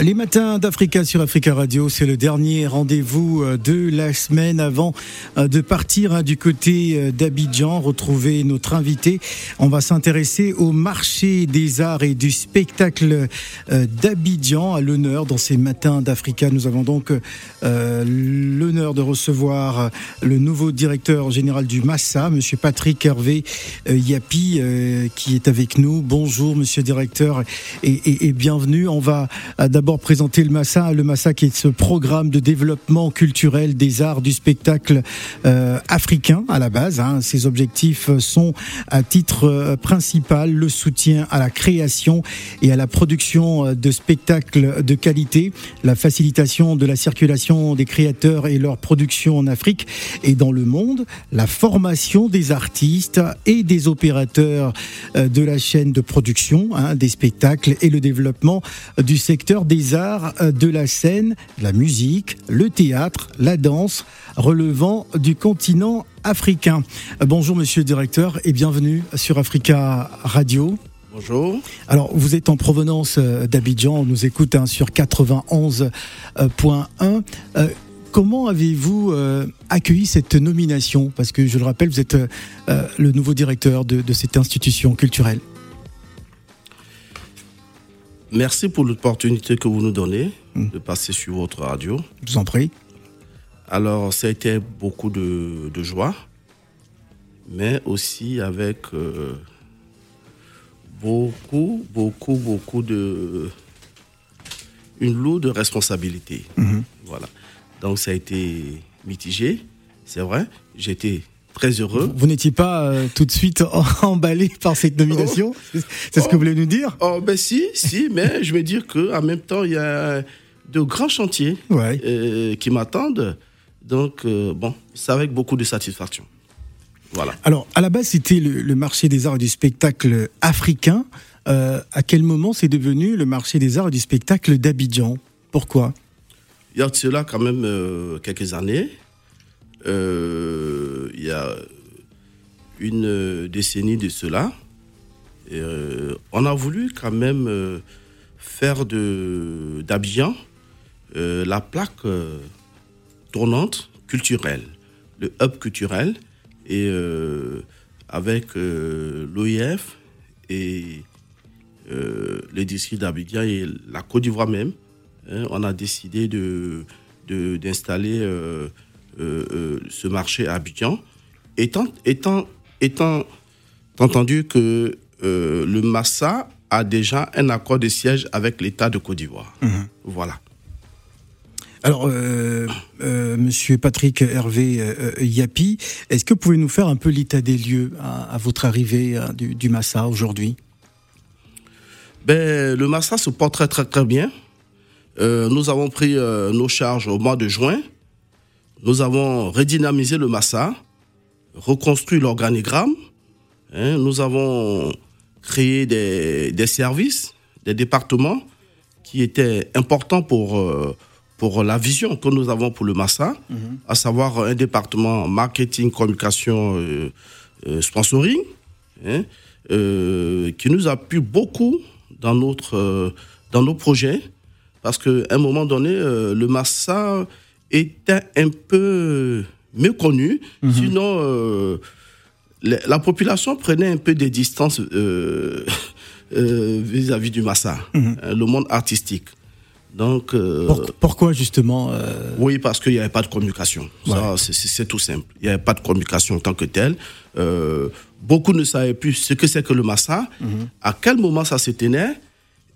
Les matins d'Africa sur Africa Radio, c'est le dernier rendez-vous euh, de la semaine avant euh, de partir hein, du côté euh, d'Abidjan, retrouver notre invité. On va s'intéresser au marché des arts et du spectacle d'Abidjan à l'honneur dans ces matins d'Africa. Nous avons donc l'honneur de recevoir le nouveau directeur général du Massa, monsieur Patrick Hervé Yapi, qui est avec nous. Bonjour, monsieur directeur, et, et bienvenue. On va d'abord présenter le Massa, le Massa qui est ce programme de développement culturel des arts du spectacle euh, africain à la base. Hein. Ses objectifs sont à titre euh, principal le soutien à la création et à la production euh, de spectacles de qualité, la facilitation de la circulation des créateurs et leur production en Afrique et dans le monde, la formation des artistes et des opérateurs de la chaîne de production hein, des spectacles et le développement du secteur des arts euh, de la scène, la musique, le théâtre, la danse, relevant du continent africain. Euh, bonjour monsieur le directeur et bienvenue sur Africa Radio. Bonjour. Alors, vous êtes en provenance euh, d'Abidjan, on nous écoute hein, sur 91.1. comment avez-vous accueilli cette nomination? Parce que je le rappelle, vous êtes le nouveau directeur de cette institution culturelle. Merci pour l'opportunité que vous nous donnez hmm. de passer sur votre radio. Je vous en prie. Alors, ça a été beaucoup de, joie, mais aussi avec euh, beaucoup, beaucoup, beaucoup de. une lourde responsabilité. Hmm. Voilà. Donc, ça a été mitigé, c'est vrai. J'étais très heureux. Vous, n'étiez pas euh, tout de suite emballé par cette nomination oh. C'est ce que vous voulez nous dire Oh ben si, si, mais je veux dire qu'en même temps, il y a de grands chantiers euh, qui m'attendent. Donc, euh, bon, c'est avec beaucoup de satisfaction. Voilà. Alors, à la base, c'était le, marché des arts et du spectacle africain. à quel moment c'est devenu le marché des arts et du spectacle d'Abidjan? Pourquoi? Il y a de cela quand même quelques années. Euh, il y a une décennie de cela, euh, on a voulu quand même euh, faire d'Abidjan la plaque tournante culturelle, le hub culturel, et avec l'OIF et les districts d'Abidjan et la Côte d'Ivoire même, hein, on a décidé d'installer de, euh, euh, ce marché à Abidjan, étant, étant, étant entendu que euh, le Massa a déjà un accord de siège avec l'État de Côte d'Ivoire. Mhm. Voilà. Alors, Monsieur Patrick Hervé Yapi, est-ce que vous pouvez nous faire un peu l'état des lieux à, votre arrivée du, Massa aujourd'hui? Ben, Le Massa se porte très très très bien. nous avons pris nos charges au mois de juin. Nous avons redynamisé le Massa, reconstruit l'organigramme. Hein. nous avons créé des, services, des départements qui étaient importants pour, euh, pour la vision que nous avons pour le Massa, mhm. à savoir un département marketing, communication, euh, euh, sponsoring, hein, qui nous appuie beaucoup dans, notre, dans nos projets, parce qu'à un moment donné, le Massa était un peu méconnu. Mhm. Sinon, euh, la, population prenait un peu des distances euh, euh, vis-à-vis du Massa, mhm. hein, le monde artistique. Donc, pourquoi justement Oui, parce qu'il n'y avait pas de communication. C'est tout simple. Il n'y avait pas de communication en tant que telle. beaucoup ne savaient plus ce que c'est que le Massa, mhm. à quel moment ça se tenait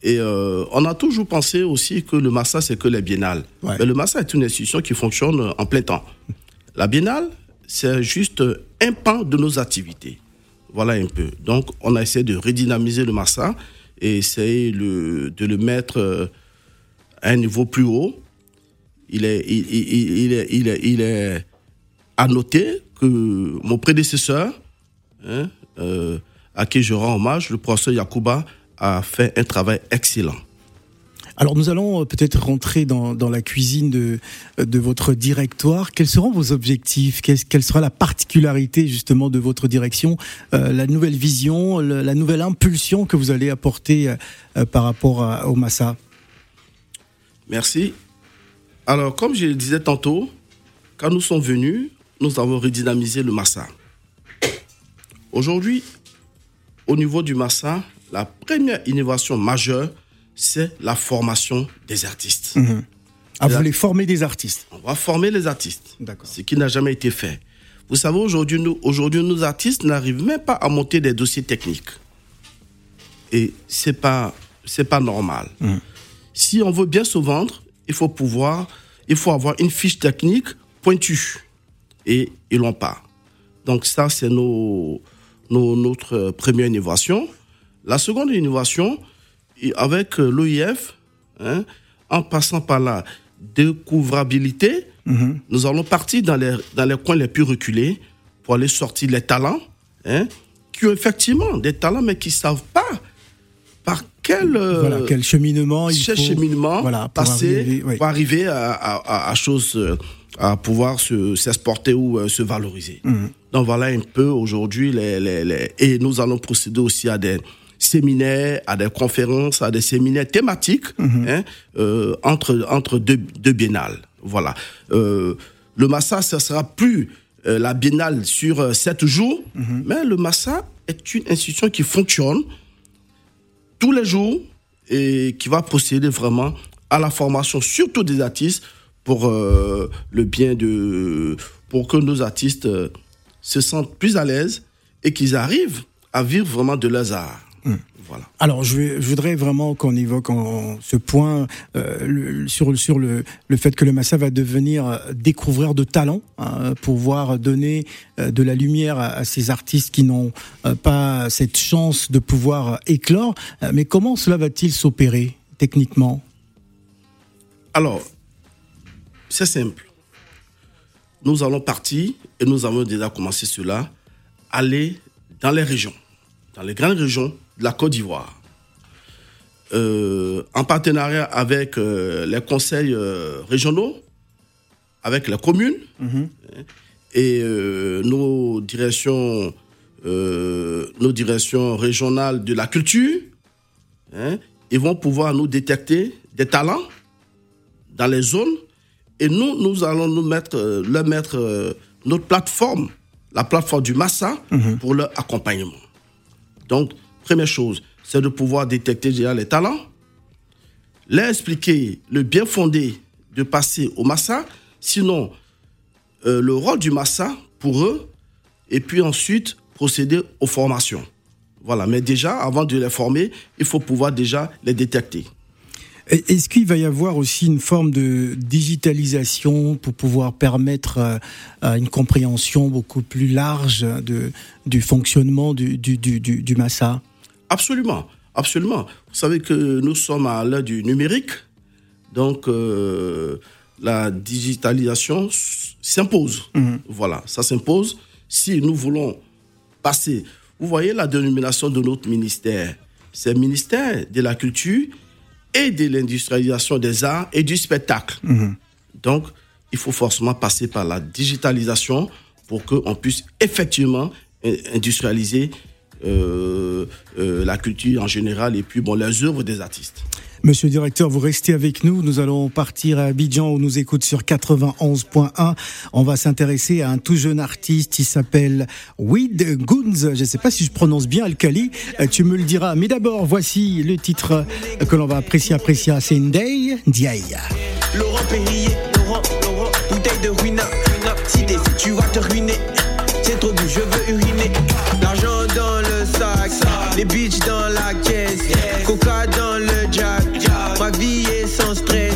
et euh, on a toujours pensé aussi que le Massa, c'est que les biennales. Mais le Massa est une institution qui fonctionne en plein temps. La biennale, c'est juste un pan de nos activités. Voilà un peu. Donc, on a essayé de redynamiser le Massa et essayer de le mettre euh, à un niveau plus haut. Il est, il, il, est, il, est, il est à noter que mon prédécesseur, hein, euh, à qui je rends hommage, le professeur Yakuba, a fait un travail excellent. Alors nous allons peut-être rentrer dans, dans, la cuisine de, de votre directoire. Quels seront vos objectifs? Quelle sera la particularité justement de votre direction La nouvelle vision, la nouvelle impulsion que vous allez apporter par rapport au Massa? Merci. Alors comme je le disais tantôt, quand nous sommes venus, nous avons redynamisé le Massa. Aujourd'hui, au niveau du Massa, la première innovation majeure, c'est la formation des artistes. Ah, vous voulez former des artistes On va former les artistes. Ce qui n'a jamais été fait. Vous savez, aujourd'hui, nous, aujourd'hui, nos artistes n'arrivent même pas à monter des dossiers techniques. Et c'est pas, c'est pas normal. Mhm. Si on veut bien se vendre, il faut pouvoir, il faut avoir une fiche technique pointue. Et ils l'ont pas. Donc ça, c'est nos, notre première innovation. La seconde innovation, avec euh, l'OIF, hein, en passant par la découvrabilité, mhm. nous allons partir dans les, dans les coins les plus reculés pour aller sortir les talents, hein, qui ont effectivement des talents, mais qui ne savent pas par quel, euh, quel cheminement il faut cheminement passer pour arriver à, à, à, euh, à pouvoir s'exporter ou se valoriser. Mhm. Donc voilà un peu aujourd'hui, les, les, les, et nous allons procéder aussi à des séminaires, à des conférences, à des séminaires thématiques mhm. hein, euh, entre, entre deux, deux biennales. Voilà. Euh, le Massa, ce sera plus euh, la biennale sur sept jours, mhm. mais le Massa est une institution qui fonctionne tous les jours et qui va procéder vraiment à la formation, surtout des artistes, pour le bien de, pour que nos artistes se sentent plus à l'aise et qu'ils arrivent à vivre vraiment de leurs arts. Voilà. Alors, je, voudrais vraiment qu'on évoque ce point euh, sur, sur le, le, fait que le Massa va devenir euh, découvreur de talents hein, pour pouvoir donner euh, de la lumière à, ces artistes qui n'ont pas cette chance de pouvoir éclore. mais comment cela va-t-il s'opérer techniquement? Alors, c'est simple nous allons partir, et nous avons déjà commencé cela, aller dans les régions, dans les grandes régions de la Côte d'Ivoire. Euh, en partenariat avec euh, les conseils euh, régionaux, avec les communes mhm. et nos directions, nos directions régionales de la culture, hein, ils vont pouvoir nous détecter des talents dans les zones et nous, nous allons nous mettre, leur mettre notre plateforme, la plateforme du Massa, mhm. pour leur accompagnement. Donc, première chose, c'est de pouvoir détecter déjà les talents, leur expliquer le bien fondé de passer au Massa, sinon euh, le rôle du Massa pour eux, et puis ensuite procéder aux formations. Voilà, mais déjà, avant de les former, il faut pouvoir déjà les détecter. Est-ce qu'il va y avoir aussi une forme de digitalisation pour pouvoir permettre euh, une compréhension beaucoup plus large du fonctionnement du Massa? Absolument, absolument. Vous savez que nous sommes à l'heure du numérique, donc euh, la digitalisation s'impose. Mhm. Voilà, ça s'impose. Si nous voulons passer, vous voyez la dénomination de notre ministère, c'est le ministère de la Culture et de l'industrialisation des arts et du spectacle. Mhm. Donc, il faut forcément passer par la digitalisation pour qu'on puisse effectivement industrialiser euh, euh, la culture en général et puis bon, les œuvres des artistes. Monsieur le directeur, vous restez avec nous. Nous allons partir à Abidjan où nous écoute sur 91.1. On va s'intéresser à un tout jeune artiste. Il s'appelle Weed Goons. Je ne sais pas si je prononce bien Alkali. Euh, tu me le diras. Mais d'abord, voici le titre que l'on va apprécier, apprécier. C'est Ndei Ndiaye. Laurent Perrier, Laurent, Laurent, bouteille de ruina. Si tu vas te ruiner. Les bitches dans la caisse. Coca dans le jack. Ma vie est sans stress.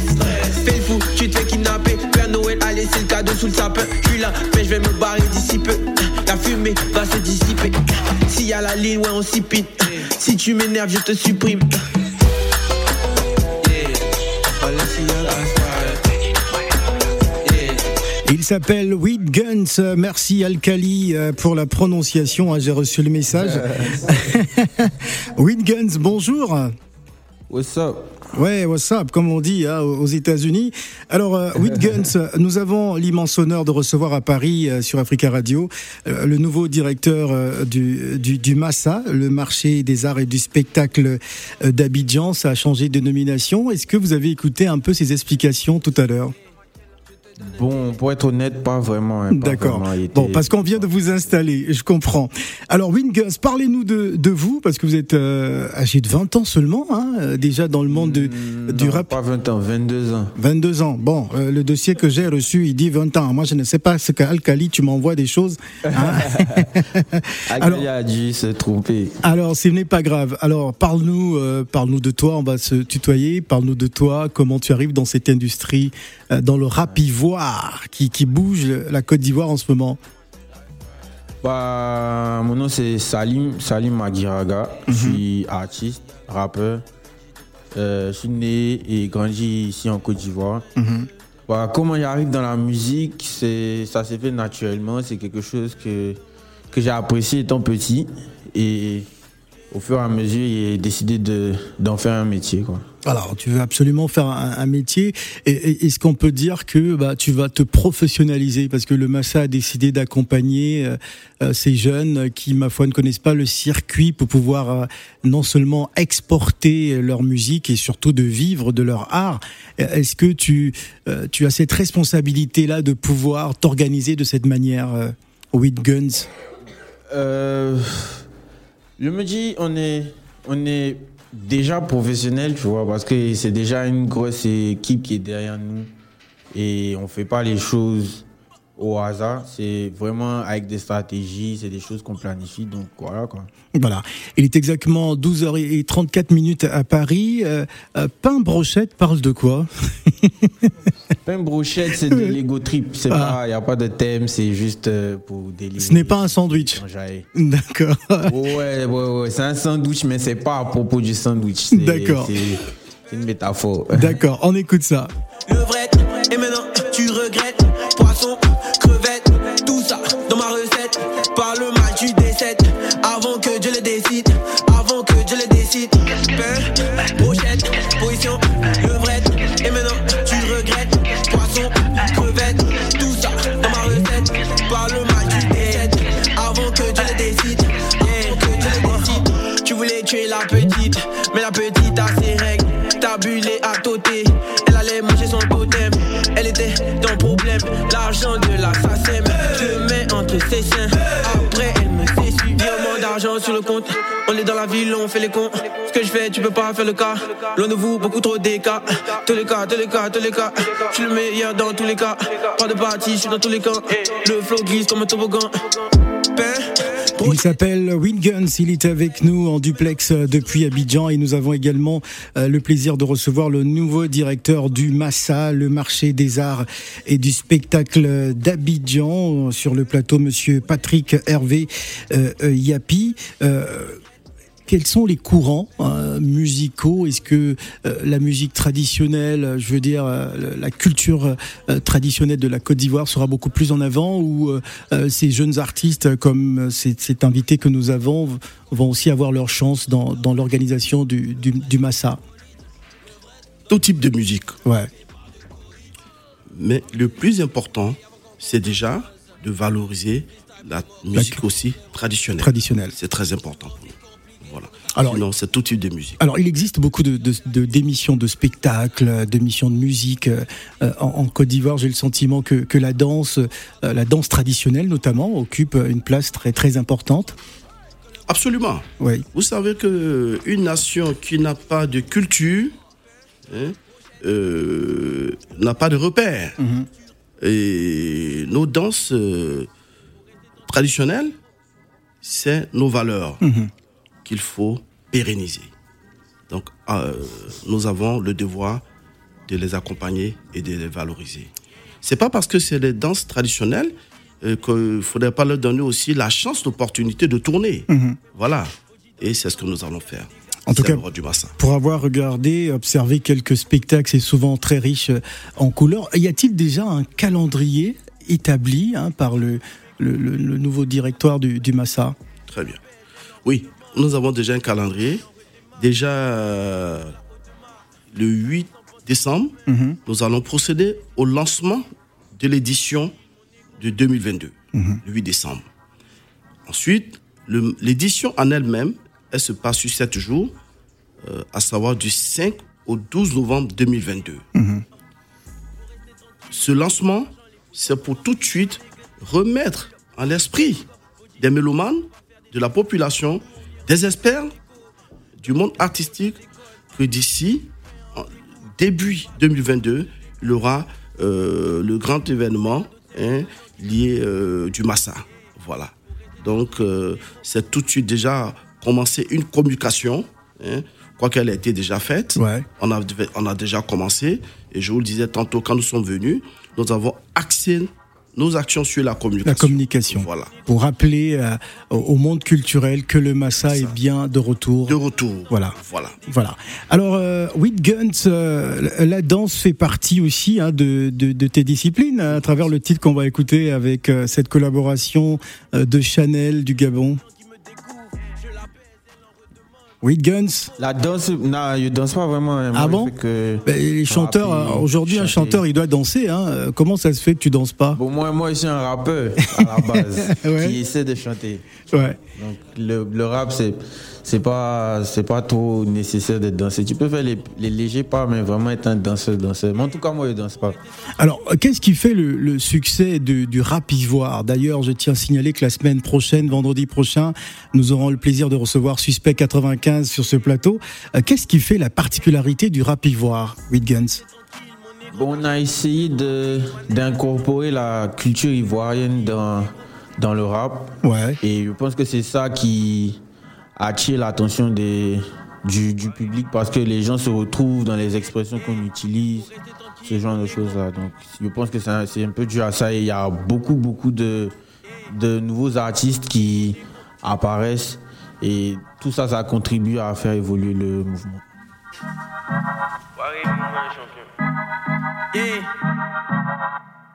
Fais le fou, tu te fais kidnapper. Père Noël a laissé le cadeau sous le sapin. Je là, mais je vais me barrer d'ici peu. La fumée va se dissiper. S'il y a la ligne, ouais, on s'y pine. Si tu m'énerves, je te supprime. Il s'appelle Weed Guns. Merci Alkali euh, pour la prononciation. Hein, j'ai reçu le message. Weed Guns, bonjour. What's up? Ouais, what's up, comme on dit hein, aux États-Unis. Alors, euh, with Guns, nous avons l'immense honneur de recevoir à Paris, euh, sur Africa Radio, euh, le nouveau directeur euh, du, du, du, Massa, le marché des arts et du spectacle euh, d'Abidjan. Ça a changé de nomination. Est-ce que vous avez écouté un peu ses explications tout à l'heure? Bon, pour être honnête, pas vraiment. Hein, D'accord. Bon, parce qu'on vient de vous installer, je comprends. Alors, Wingus, parlez-nous de, de vous, parce que vous êtes euh, âgé de 20 ans seulement, hein, euh, déjà dans le monde de, Hmm, du non, rap. Pas 20 ans, 22 ans. 22 ans. Bon, euh, le dossier que j'ai reçu, il dit 20 ans. Moi, je ne sais pas ce qu'Alcali, tu m'envoies des choses. hein. Alors- a dû se tromper. Alors, ce n'est pas grave. Alors, parle-nous, euh, parle-nous de toi. On va se tutoyer. Parle-nous de toi. Comment tu arrives dans cette industrie, dans le rap ivoire? Qui, qui bouge la Côte d'Ivoire en ce moment. Bah, mon nom c'est Salim, Salim Magiraga. Je suis artiste, rappeur. Euh, je suis né et grandi ici en Côte d'Ivoire. Bah, comment j'arrive dans la musique, ça s'est fait naturellement. C'est quelque chose que, que j'ai apprécié étant petit. Et au fur et à mesure, j'ai décidé de, d'en faire un métier. Quoi. Alors, tu veux absolument faire un, un métier. Est-ce qu'on peut dire que bah, tu vas te professionnaliser? Parce que le Massa a décidé d'accompagner euh, euh, ces jeunes qui, ma foi, ne connaissent pas le circuit pour pouvoir euh, non seulement exporter leur musique et surtout de vivre de leur art. Est-ce que tu, euh, tu as cette responsabilité-là de pouvoir t'organiser de cette manière, with Guns? Je me dis, on est, on est déjà professionnel, tu vois, parce que c'est déjà une grosse équipe qui est derrière nous. Et on fait pas les choses au hasard. C'est vraiment avec des stratégies, c'est des choses qu'on planifie. Donc voilà, quoi. Voilà. Il est exactement 12h34 minutes à Paris. Euh, euh, pain brochette parle de quoi? Pain brochette, c'est de l'ego trip. C'est Ah. pas, il n'y a pas de thème, c'est juste euh, pour délivrer. Ce n'est pas un sandwich. D'accord. Ouais, ouais, ouais. C'est un sandwich, mais c'est pas à propos du sandwich. D'accord. C'est une métaphore. D'accord, on écoute ça. levrette Et maintenant tu regrettes Dieu ville, on fait les cons. Ce que je fais, tu peux pas faire le cas. Loin de vous, beaucoup trop d'écarts Tous les cas, tous les cas, tous les cas. Je suis le meilleur dans tous les cas. Pas de partie, je suis dans tous les camps. Le flow glisse comme un toboggan Il s'appelle Winguns, il est avec nous en duplex euh, depuis Abidjan. Et nous avons également euh, le plaisir de recevoir le nouveau directeur du Massa, le marché des arts et du spectacle d'Abidjan, sur le plateau monsieur Patrick Hervé euh, euh, Yapi. Euh, quels sont les courants euh, musicaux? Est-ce que euh, la musique traditionnelle, euh, je veux dire euh, la culture euh, traditionnelle de la Côte d'Ivoire sera beaucoup plus en avant ou ces jeunes artistes comme cet, invité que nous avons vont aussi avoir leur chance dans, dans l'organisation du, du, du Massa? Tout type de musique. Ouais. Mais le plus important, c'est déjà de valoriser la musique aussi traditionnelle. Traditionnelle. C'est très important. Alors- Sinon, c'est tout type de musique. Alors, il existe beaucoup de, de- de- d'émissions de spectacles, d'émissions de musique euh, en, en Côte d'Ivoire. J'ai le sentiment que, que la danse, euh, la danse traditionnelle notamment, occupe une place très très importante. Absolument. Oui. Vous savez que une nation qui n'a pas de culture hein, euh, n'a pas de repères. Et nos danses euh, traditionnelles, c'est nos valeurs qu'il faut pérenniser. Donc, euh, nous avons le devoir de les accompagner et de les valoriser. C'est pas parce que c'est des danses traditionnelles euh, qu'il ne faudrait pas leur donner aussi la chance, l'opportunité de tourner. Voilà. Et c'est ce que nous allons faire. En tout cas- du. Pour avoir regardé, observé quelques spectacles, c'est souvent très riche euh, en couleurs. Y a-t-il déjà un calendrier établi hein, par le, le, le- le nouveau directoire du, du Massa? Très bien. Oui, nous avons déjà un calendrier. Déjà, euh, le 8 décembre, Mhm. nous allons procéder au lancement de l'édition de 2022, Mhm. le 8 décembre. Ensuite, l'édition en elle-même, elle se passe sur 7 jours, euh, à savoir du 5 au 12 novembre 2022. Ce lancement, c'est pour tout de suite remettre en l'esprit des mélomanes, de la population, des experts du monde artistique que d'ici début 2022, il y aura euh, le grand événement hein, lié euh, du Massa. Voilà. Donc, euh, c'est tout de suite déjà commencé une communication, hein, quoi qu'elle ait été déjà faite. Ouais. On, a, on a déjà commencé. Et je vous le disais tantôt, quand nous sommes venus, nous avons axé nos actions sur la communication. La communication. Voilà. Pour rappeler euh, au- monde culturel que le Massa est bien de retour. De retour. Voilà. Voilà. Voilà. Alors, euh, With Guns, euh, la danse fait partie aussi hein, de, de, de tes disciplines, hein, à travers le titre qu'on va écouter avec euh, cette collaboration euh, de Chanel du Gabon. With Guns. La danse, non, je danse pas vraiment. Moi, Ah bon que Ben, les chanteurs, euh, aujourd'hui, un chanteur, il doit danser. Hein. Comment ça se fait que tu danses pas? Bon, moi, moi, je suis un rappeur à la base Ouais. qui essaie de chanter. Ouais. Donc, le, le rap, c'est c'est pas c'est pas trop nécessaire de danser. Tu peux faire les, les légers pas, mais vraiment être un danseur, danseur. Mais en tout cas, moi, je danse pas. Alors, qu'est-ce qui fait le, le succès de- du rap ivoire? D'ailleurs, je tiens à signaler que la semaine prochaine, vendredi prochain, nous aurons le plaisir de recevoir Suspect 95 sur ce plateau. Euh, Qu'est-ce qui fait la particularité du rap ivoire, With Guns Bon, on a essayé de d'incorporer la culture ivoirienne dans dans le rap. Ouais. Et je pense que c'est ça qui attire l'attention des, du, du public parce que les gens se retrouvent dans les expressions qu'on utilise, ce genre de choses-là. Donc, je pense que c'est un, peu dû à ça. Et il y a beaucoup, beaucoup de, de nouveaux artistes qui apparaissent et tout ça, ça contribue à faire évoluer le mouvement. Yeah.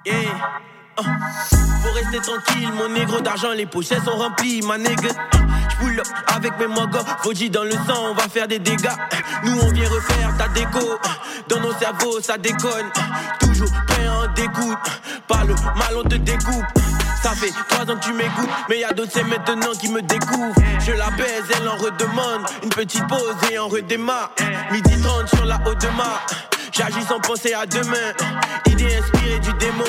Yeah. Oh. Faut rester tranquille, mon négro d'argent, les pochettes sont remplies, ma nègre. J'pull up avec mes mogos, Fauji dans le sang, on va faire des dégâts. Nous on vient refaire ta déco, dans nos cerveaux ça déconne. Toujours prêt en dégoûte, par le mal on te découpe. Ça fait trois ans que tu m'écoutes, mais y a d'autres c'est maintenant qui me découvrent. Je la baise, elle en redemande, une petite pause et on redémarre. Midi 30 sur la haute de. J'agis sans penser à demain. Idée inspirée du démon.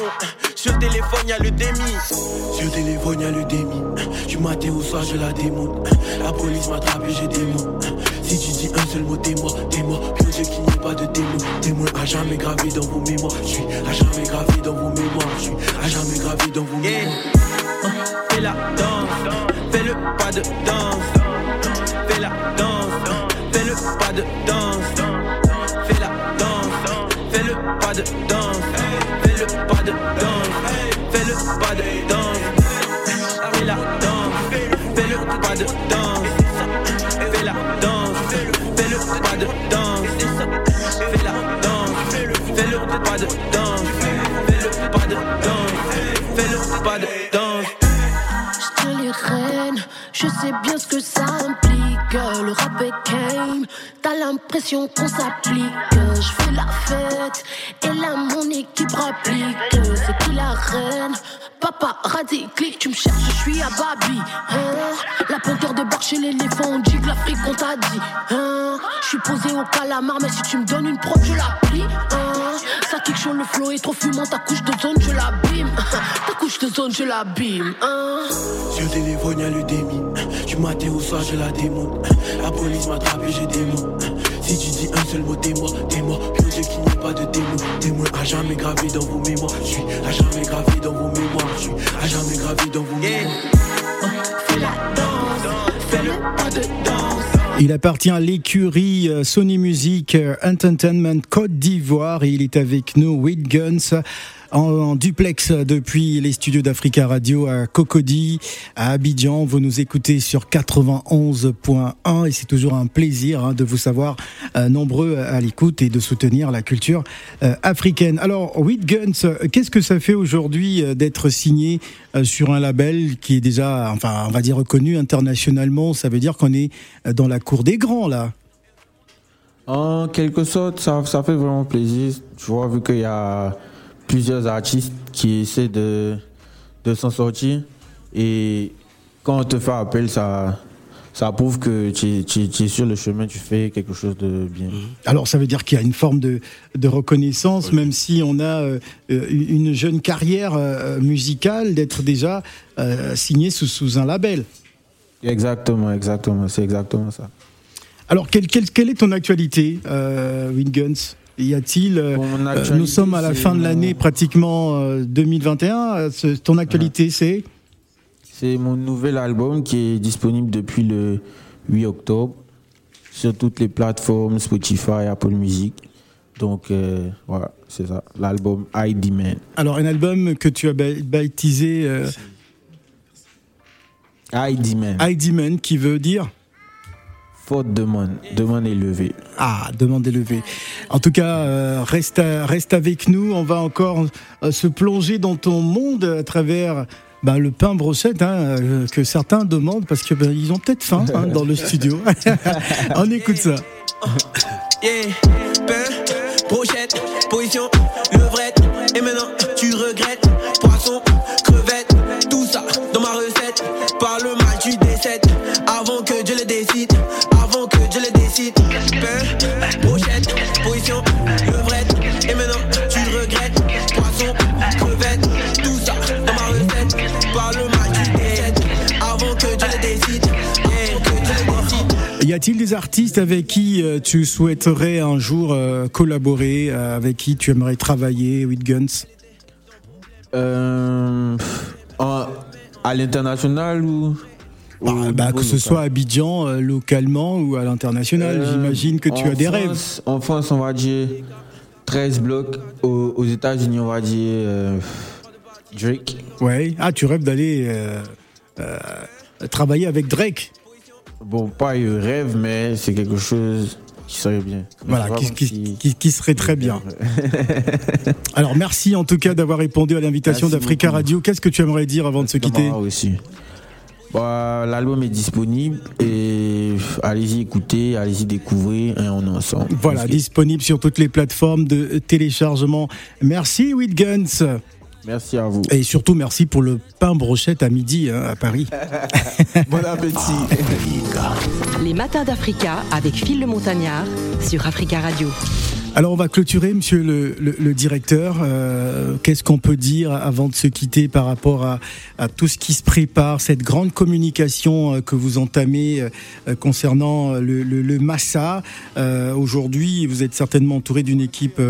Sur le téléphone, y'a le démi. Sur le téléphone, y'a le démi. Du matin au soir, je la démonte. La police m'attrape et j'ai des mots. Si tu dis un seul mot, t'es mort, t'es mort. Dieu qu'il n'y ait pas de témoin. Témoin à jamais gravé dans vos mémoires. Je suis à jamais gravé dans vos mémoires. Je suis à jamais gravé dans vos mémoires. Fais la danse, fais le pas de danse. Fais la danse, fais le pas de danse. Pas de les reines, je sais bien ce que ça implique. Le rap est game, t'as l'impression qu'on s'applique. Je fais la fête, et là mon équipe rapplique. C'est qui la reine? Papa, clic, tu me cherches, je suis à Babi. Hein? La panthère débarque chez l'éléphant, on dit que l'Afrique on t'a dit. Hein? Je suis posé au calamar, mais si tu me donnes une prod, je la plie. Hein? Le flow est trop fumant, ta couche de zone, je l'abîme. ta couche de zone, je l'abîme. Hein Sur le téléphone, y'a le démi. Du matin au soir, je la démonte. La police m'attrape et j'ai des mots. Si tu dis un seul mot, t'es mort, t'es mort. Puis Dieu qu'il n'y ait pas de témoin. Témoin à jamais gravé dans vos mémoires. Je suis à jamais gravé dans vos mémoires. Je suis à jamais gravé dans vos mémoires. Il appartient à l'écurie euh, Sony Music euh, Entertainment Côte d'Ivoire. Et il est avec nous, Guns, en, duplex depuis les studios d'Africa Radio à Cocody, à Abidjan. Vous nous écoutez sur 91.1 et c'est toujours un plaisir hein, de vous savoir euh, nombreux à l'écoute et de soutenir la culture euh, africaine. Alors, With qu'est-ce que ça fait aujourd'hui euh, d'être signé sur un label qui est déjà, enfin, on va dire reconnu internationalement? Ça veut dire qu'on est dans la cour des grands là. En quelque sorte, ça, ça fait vraiment plaisir. Tu vois, vu qu'il y a plusieurs artistes qui essaient de, de s'en sortir. Et quand on te fait appel, ça, ça prouve que tu, tu- tu es sur le chemin, tu fais quelque chose de bien. Alors ça veut dire qu'il y a une forme de, de reconnaissance, même si on a euh, une jeune carrière euh, musicale, d'être déjà euh, signé sous, sous un label. Exactement, exactement, c'est exactement ça. Alors quelle, quelle, quelle est ton actualité, Winguns y a-t-il euh, euh, Nous sommes à la fin de mon- l'année pratiquement euh, 2021. euh, ce- ton actualité, c'est? C'est mon nouvel album qui est disponible depuis le 8 octobre sur toutes les plateformes Spotify, Apple Music. Donc euh, voilà, c'est ça, l'album ID Man. alors un album que tu as ba- baptisé euh, ID Man. ID Man, qui veut dire? Faute demande, demande élevée. Ah, demande élevée. En tout cas, euh, reste, reste avec nous. On va encore euh, se plonger dans ton monde à travers bah, le pain brochette hein, euh, que certains demandent parce que ben, ils ont peut-être faim hein, dans le studio. On écoute ça. Yeah, pain, brochette, position, levrette. Et maintenant, tu regrettes. A-t-il des artistes avec qui euh, tu souhaiterais un jour euh, collaborer, euh, avec qui tu aimerais travailler, with Guns? En- à l'international ou bah, au bah, niveau Que ce local soit à Abidjan, euh, localement ou à l'international, Euh, j'imagine que tu en as des rêves. France- En France, on va dire 13 blocs. Aux, aux États-Unis, on va dire euh, Drake. Ouais. Ah, tu rêves d'aller euh, euh, travailler avec Drake? Bon, pas un rêve, mais c'est quelque chose qui serait bien. Voilà, qui, qui- qui- qui serait très bien. Alors merci en tout cas d'avoir répondu à l'invitation d'Africa. Radio. Qu'est-ce que tu aimerais dire avant de se quitter Moi aussi. Bah, L'album est disponible et allez-y écouter, allez-y découvrir et on est ensemble. Voilà, disponible sur toutes les plateformes de téléchargement. Merci Guns Merci à vous. Et surtout merci pour le pain brochette à midi hein, à Paris. Bon appétit. Les matins d'Africa avec Phil le Montagnard sur Africa Radio. Alors on va clôturer, monsieur le, le- directeur. Euh, Qu'est-ce qu'on peut dire avant de se quitter par rapport à, tout ce qui se prépare, cette grande communication euh, que vous entamez euh, concernant le, Massa? Aujourd'hui, vous êtes certainement entouré d'une équipe,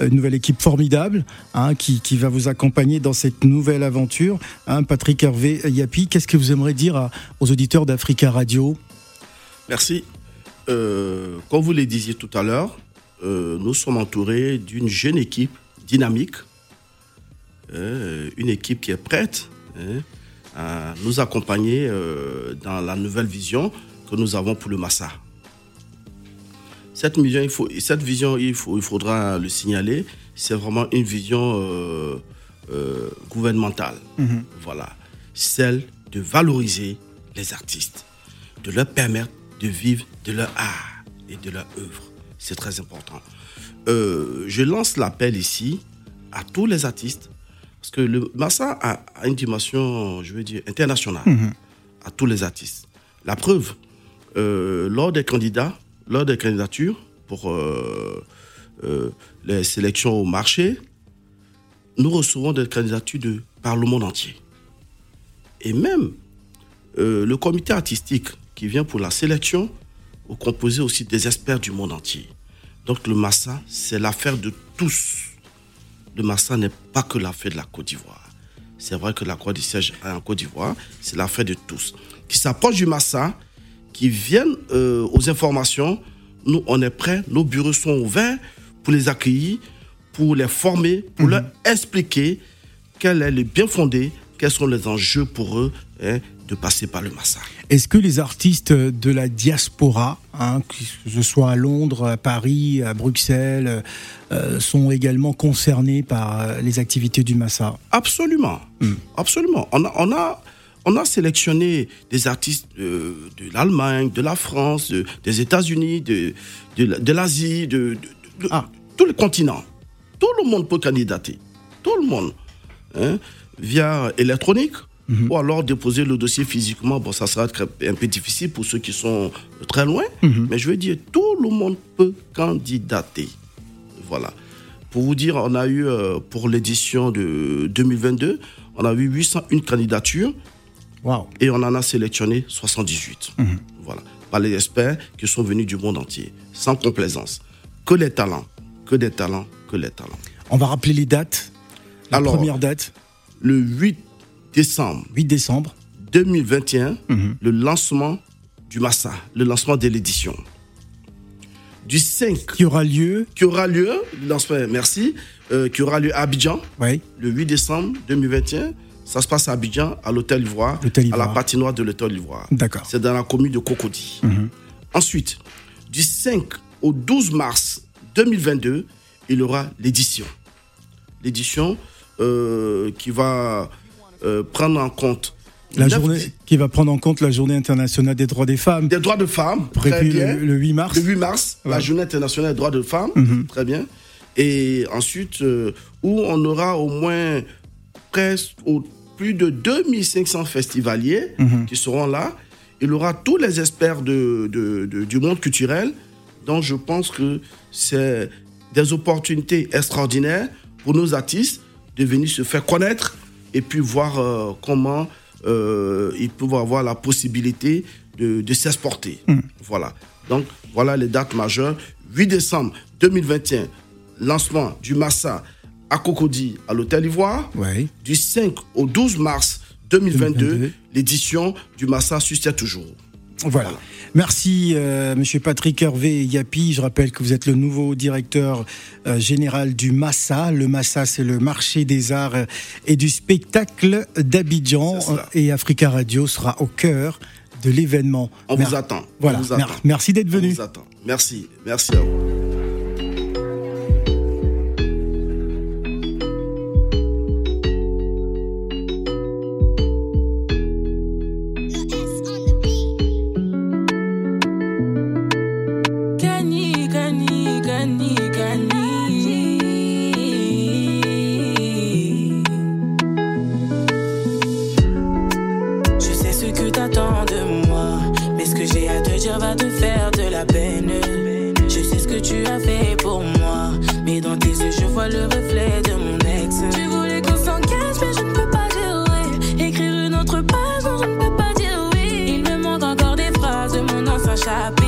une nouvelle équipe formidable, hein, qui, va vous accompagner dans cette nouvelle aventure. Hein, Patrick Hervé Yapi, qu'est-ce que vous aimeriez dire aux auditeurs d'Africa Radio? Merci. Euh, comme vous le disiez tout à l'heure, euh, nous sommes entourés d'une jeune équipe dynamique, euh, une équipe qui est prête hein, à nous accompagner euh, dans la nouvelle vision que nous avons pour le Massa. Cette vision, il, faut, cette vision, il, faut, il faudra le signaler, c'est vraiment une vision gouvernementale. Voilà. Celle de valoriser les artistes, de leur permettre de vivre de leur art et de leur œuvre. C'est très important. Euh, je lance l'appel ici à tous les artistes, parce que le Massa a, a une dimension, je veux dire, internationale, à tous les artistes. La preuve, euh, lors des candidats, lors des candidatures pour euh, les sélections au marché, nous recevons des candidatures de, par le monde entier. Et même le comité artistique qui vient pour la sélection composé aussi des experts du monde entier. Donc le Massa, c'est l'affaire de tous. Le Massa n'est pas que l'affaire de la Côte d'Ivoire. C'est vrai que la Croix du siège est en Côte d'Ivoire, c'est l'affaire de tous. Qui s'approchent du Massa, qui viennent euh, aux informations, nous on est prêts, nos bureaux sont ouverts pour les accueillir, pour les former, pour leur expliquer quel est le bien fondé, quels sont les enjeux pour eux hein, de passer par le Massa. Est-ce que les artistes de la diaspora, hein, que ce soit à Londres, à Paris, à Bruxelles, euh, sont également concernés par euh, les activités du Massa Absolument. Absolument. On a, on, a, on a sélectionné des artistes de, de l'Allemagne, de la France, de- des États-Unis, de, de, la- de l'Asie, de- Ah. tous les continents. Tout le monde peut candidater. Tout le monde. Hein, via électronique. Ou alors déposer le dossier physiquement. Bon, ça sera un peu difficile pour ceux qui sont très loin. Mais je veux dire, tout le monde peut candidater. Voilà. Pour vous dire, on a eu, euh, pour l'édition de 2022, on a eu 801 candidatures Waouh. et on en a sélectionné 78. Voilà. Par les experts qui sont venus du monde entier. Sans complaisance. Que les talents. Que des talents. Que les talents. On va rappeler les dates. La Alors, première date, Le 8 décembre 8 décembre. 2021, le lancement du Massa, le lancement de l'édition. Du 5 Qui aura lieu. qui aura lieu, lancement, merci, euh, qui aura lieu à Abidjan, Oui. le 8 décembre 2021. Ça se passe à Abidjan, à l'hôtel Ivoire, à la patinoire de l'hôtel Ivoire. D'accord. C'est dans la commune de Cocody. Ensuite, du 5 au 12 mars 2022, il y aura l'édition. L'édition euh, qui va euh, prendre en compte La journée qui va prendre en compte la journée internationale des droits des femmes. des droits de femmes. Très Prévue bien. le, le 8 mars. Le 8 mars, la journée internationale des droits de femmes. Mhm. Très bien. Et ensuite, euh, où on aura au moins presque au- plus de 2500 festivaliers Mhm. qui seront là. Il y aura tous les experts de, de- de- du monde culturel. Donc, je pense que c'est des opportunités extraordinaires pour nos artistes de venir se faire connaître et puis voir euh, comment euh, ils peuvent avoir la possibilité de, de s'exporter. Voilà. Donc, voilà les dates majeures. 8 décembre 2021, lancement du Massa à Cocody à l'Hôtel Ivoire. Du 5 au 12 mars 2022, 2022. l'édition du Massa suscite toujours. Voilà. Merci, euh, Monsieur Patrick Hervé Yapi. Je rappelle que vous êtes le nouveau directeur euh, général du Massa. Le Massa, c'est le marché des arts euh, et du spectacle d'Abidjan. Et Africa Radio sera au cœur de l'événement. On Mer- vous attend. On Voilà. Mer-. Merci d'être On venu. vous attend. Merci. Merci à vous. Vois le reflet de mon ex. Tu voulais qu'on s'engage, mais je ne peux pas dire oui. Écrire une autre page, non, je ne peux pas dire oui. Il me manque encore des phrases de mon ancien chapitre.